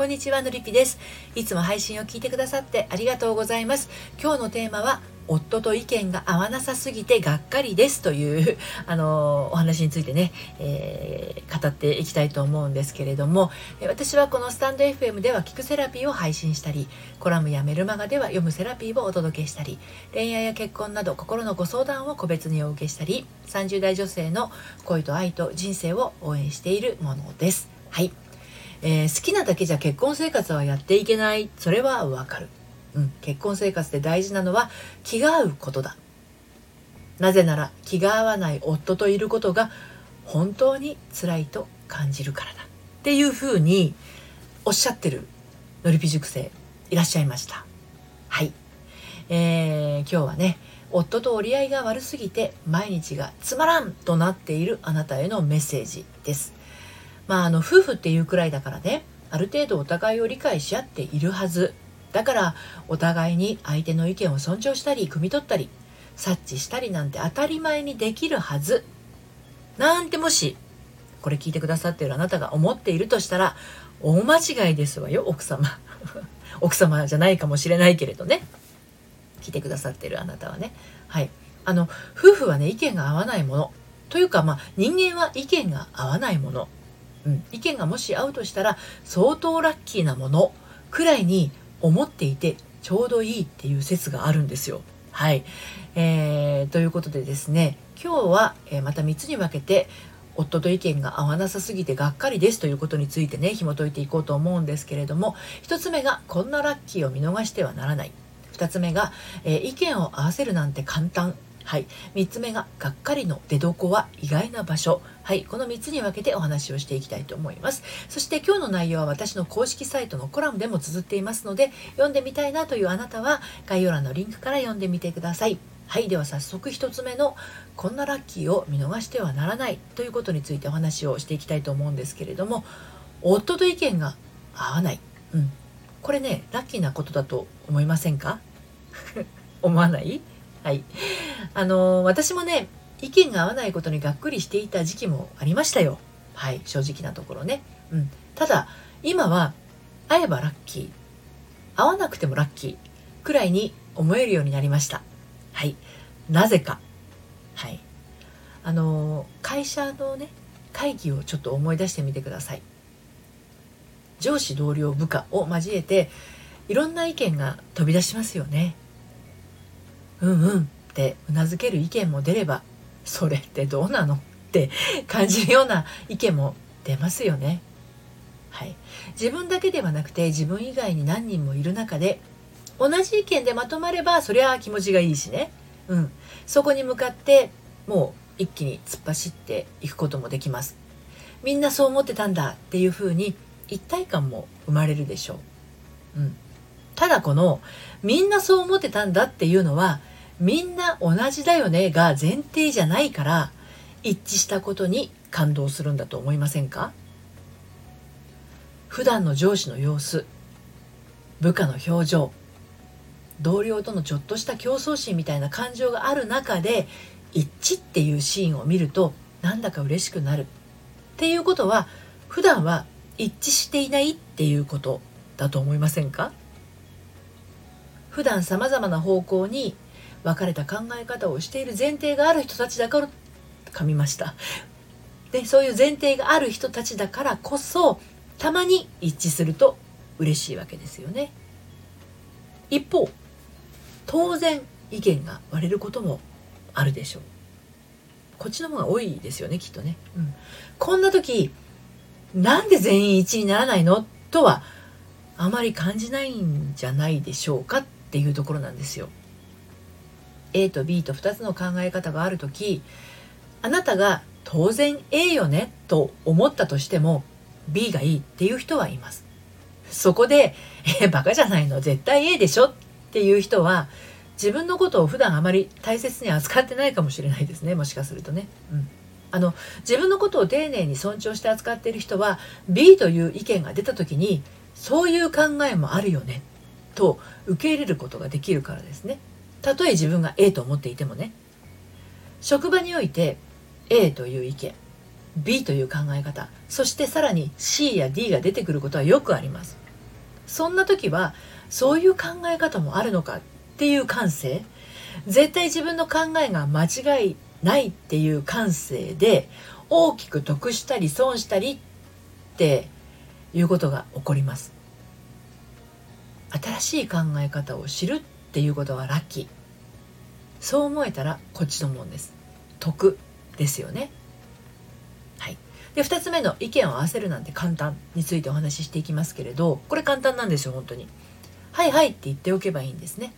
こんにちはのりぴです。いつも配信を聞いてくださってありがとうございます。今日のテーマは夫と意見が合わなさすぎてがっかりですというあのお話についてね、えー、語っていきたいと思うんですけれども私はこのスタンド FM では聞くセラピーを配信したりコラムやメルマガでは読むセラピーをお届けしたり恋愛や結婚など心のご相談を個別にお受けしたり30代女性の恋と愛と人生を応援しているものです。はい、えー、好きなだけじゃ結婚生活はやっていけない。それはわかる。うん、結婚生活で大事なのは気が合うことだ。なぜなら気が合わない夫といることが本当に辛いと感じるからだ。っていうふうにおっしゃってるのりぴ塾生いらっしゃいました。はい、えー、今日はね夫と折り合いが悪すぎて毎日がつまらんとなっているあなたへのメッセージです。まああの夫婦っていうくらいだからねある程度お互いを理解し合っているはず。だからお互いに相手の意見を尊重したり汲み取ったり察知したりなんて当たり前にできるはず。なんてもしこれ聞いてくださっているあなたが思っているとしたら大間違いですわよ奥様。奥様じゃないかもしれないけれどね。聞いてくださっているあなたはね。はい。あの夫婦はね意見が合わないもの。というかまあ人間は意見が合わないもの、うん、意見がもし合うとしたら相当ラッキーなものくらいに思っていてちょうどいいっていう説があるんですよ。はい、えー、ということでですね今日は、えまた3つに分けて夫と意見が合わなさすぎてがっかりですということについてね紐解いていこうと思うんですけれども1つ目がこんなラッキーを見逃してはならない。2つ目が、えー、意見を合わせるなんて簡単。はい、3つ目ががっかりの出所は意外な場所。はい。この3つに分けてお話をしていきたいと思います。そして今日の内容は私の公式サイトのコラムでも綴っていますので読んでみたいなというあなたは概要欄のリンクから読んでみてください。はい。では早速1つ目のこんなラッキーを見逃してはならないということについてお話をしていきたいと思うんですけれども夫と意見が合わない、うん、これねラッキーなことだと思いませんか？思わない？はい。あの私もね、意見が合わないことにがっくりしていた時期もありましたよ。はい、正直なところね。うん。ただ、今は、会えばラッキー。会わなくてもラッキー。くらいに思えるようになりました。はい。なぜか。はい。あの会社のね、会議をちょっと思い出してみてください。上司同僚部下を交えていろんな意見が飛び出しますよね。うんうんってうなずける意見も出ればそれってどうなのって 感じるような意見も出ますよね。はい、自分だけではなくて自分以外に何人もいる中で同じ意見でまとまればそりゃ気持ちがいいしね、うん、そこに向かってもう一気に突っ走っていくこともできます。みんなそう思ってたんだっていうふうに一体感も生まれるでしょう。うん、ただこのみんなそう思ってたんだっていうのはみんな同じだよねが前提じゃないから一致したことに感動するんだと思いませんか？普段の上司の様子部下の表情同僚とのちょっとした競争心みたいな感情がある中で一致っていうシーンを見るとなんだか嬉しくなる。っていうことは普段は一致していないっていうことだと思いませんか？普段さまざまな方向に分かれた考え方をしている前提がある人たちだから噛みました。でそういう前提がある人たちだからこそたまに一致すると嬉しいわけですよね。一方当然意見が割れることもあるでしょう。こっちの方が多いですよねきっとね、うん、こんな時なんで全員一致にならないの？とはあまり感じないんじゃないでしょうかっていうところなんですよ。A と B と2つの考え方がある時あなたが当然 A よねと思ったとしても B がいいっていう人はいます。そこで、え、バカじゃないの絶対 A でしょっていう人は自分のことを普段あまり大切に扱ってないかもしれないですね。もしかするとね。うん。あの、自分のことを丁寧に尊重して扱っている人は B という意見が出た時にそういう考えもあるよねと受け入れることができるからですね。たとえ自分が A と思っていてもね。職場において A という意見 B という考え方そしてさらに C や D が出てくることはよくあります。そんな時はそういう考え方もあるのかっていう感性絶対自分の考えが間違いないっていう感性で大きく得したり損したりっていうことが起こります。新しい考え方を知るっていうことはラッキー。そう思えたらこっちのもんです。得ですよね。はい。で2つ目の意見を合わせるなんて簡単についてお話ししていきますけれどこれ簡単なんですよ本当に。はいはいって言っておけばいいんですね。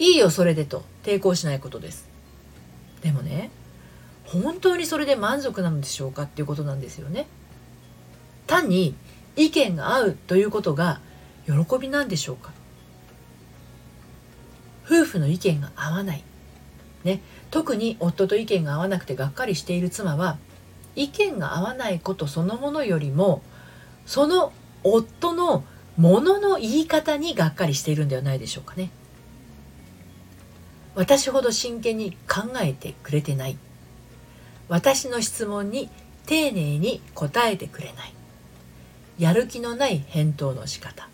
いいよそれでと。抵抗しないことです。でもね本当にそれで満足なのでしょうかっていうことなんですよね。単に意見が合うということが喜びなんでしょうか。夫婦の意見が合わない、ね、特に夫と意見が合わなくてがっかりしている妻は意見が合わないことそのものよりもその夫のものの言い方にがっかりしているんではないでしょうかね。私ほど真剣に考えてくれてない。私の質問に丁寧に答えてくれない。やる気のない返答の仕方。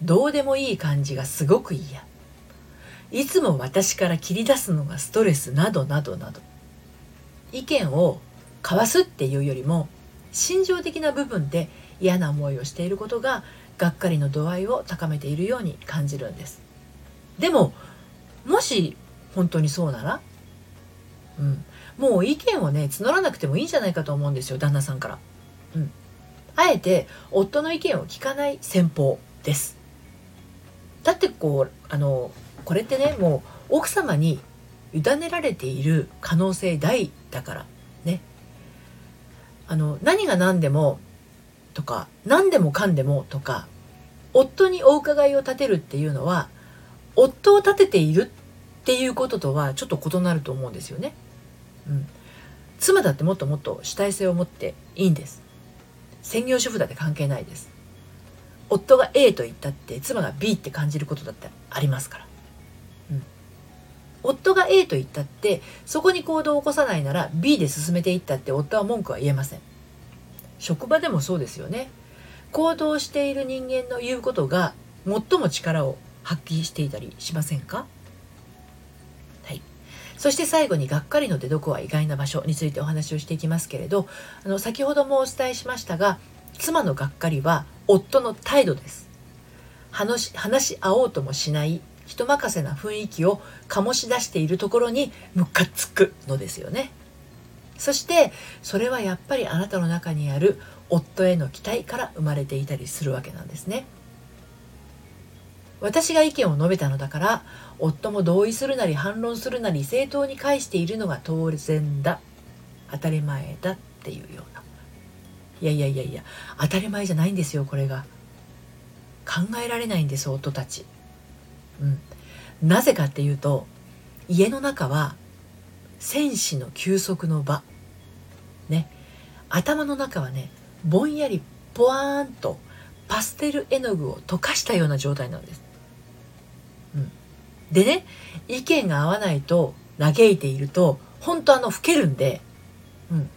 どうでもいい感じがすごく嫌。いつも私から切り出すのがストレスなどなどなど。意見を交わすっていうよりも心情的な部分で嫌な思いをしていることががっかりの度合いを高めているように感じるんです。でももし本当にそうなら、うん、もう意見をね募らなくてもいいんじゃないかと思うんですよ旦那さんから。うん、あえて夫の意見を聞かない戦法です。だってこうあのこれってねもう奥様に委ねられている可能性大だからねあの何が何でもとか何でもかんでもとか夫にお伺いを立てるっていうのは夫を立てているっていうこととはちょっと異なると思うんですよね。うん、妻だってもっともっと主体性を持っていいんです。専業主婦だって関係ないです。夫が A と言ったって妻が B って感じることだってありますから。うん、夫が A と言ったってそこに行動を起こさないなら B で進めていったって夫は文句は言えません。職場でもそうですよね。行動している人間の言うことが最も力を発揮していたりしませんか？はい。そして最後にがっかりの出どこは意外な場所についてお話をしていきますけれどあの先ほどもお伝えしましたが妻のがっかりは夫の態度です話話し合おうともしない人任せな雰囲気を醸し出しているところにムカつくのですよね。そしてそれはやっぱりあなたの中にある夫への期待から生まれていたりするわけなんですね。私が意見を述べたのだから夫も同意するなり反論するなり正当に返しているのが当然だ。当たり前だっていうような。いやいやいやいや当たり前じゃないんですよこれが。考えられないんです夫たち。うん。なぜかっていうと家の中は戦士の休息の場。ね。頭の中はねぼんやりポワーンとパステル絵の具を溶かしたような状態なんです。うん。でね意見が合わないと嘆いていると本当あの老けるんで、うん、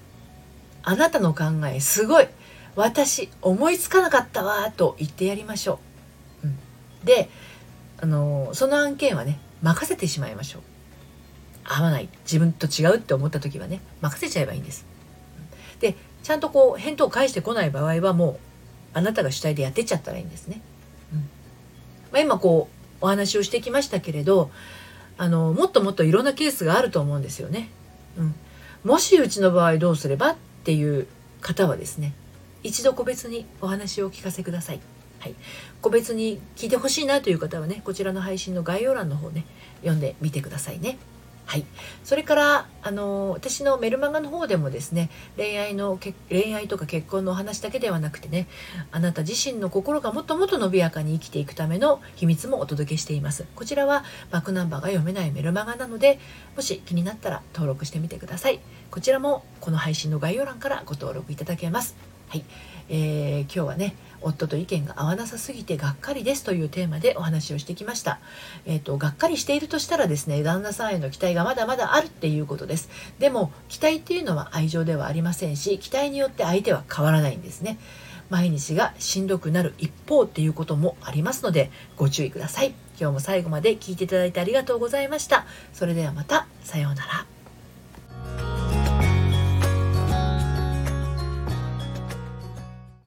あなたの考えすごい私思いつかなかったわと言ってやりましょう、うん、であのその案件はね任せてしまいましょう。合わない。自分と違うって思った時はね任せちゃえばいいんです。でちゃんとこう返答を返してこない場合はもうあなたが主体でやってっちゃったらいいんですね、うん。まあ、今こうお話をしてきましたけれどあのもっともっといろんなケースがあると思うんですよね。うん、もしうちの場合どうすればっていう方はですね一度個別にお話をお聞かせください。はい、個別に聞いてほしいなという方はねこちらの配信の概要欄の方ね読んでみてくださいね。はい、それからあの私のメルマガの方でもですね恋愛の恋愛とか結婚のお話だけではなくてねあなた自身の心がもっともっと伸びやかに生きていくための秘密もお届けしています。こちらはバックナンバーが読めないメルマガなのでもし気になったら登録してみてください。こちらもこの配信の概要欄からご登録いただけます。はい、えー、今日はね夫と意見が合わなさすぎてがっかりですというテーマでお話をしてきました。えっ、ー、と、がっかりしているとしたらですね、旦那さんへの期待がまだまだあるっていうことです。でも、期待っていうのは愛情ではありませんし、期待によって相手は変わらないんですね。毎日がしんどくなる一方っていうこともありますのでご注意ください今日も最後まで聞いていただいてありがとうございましたそれではまたさようなら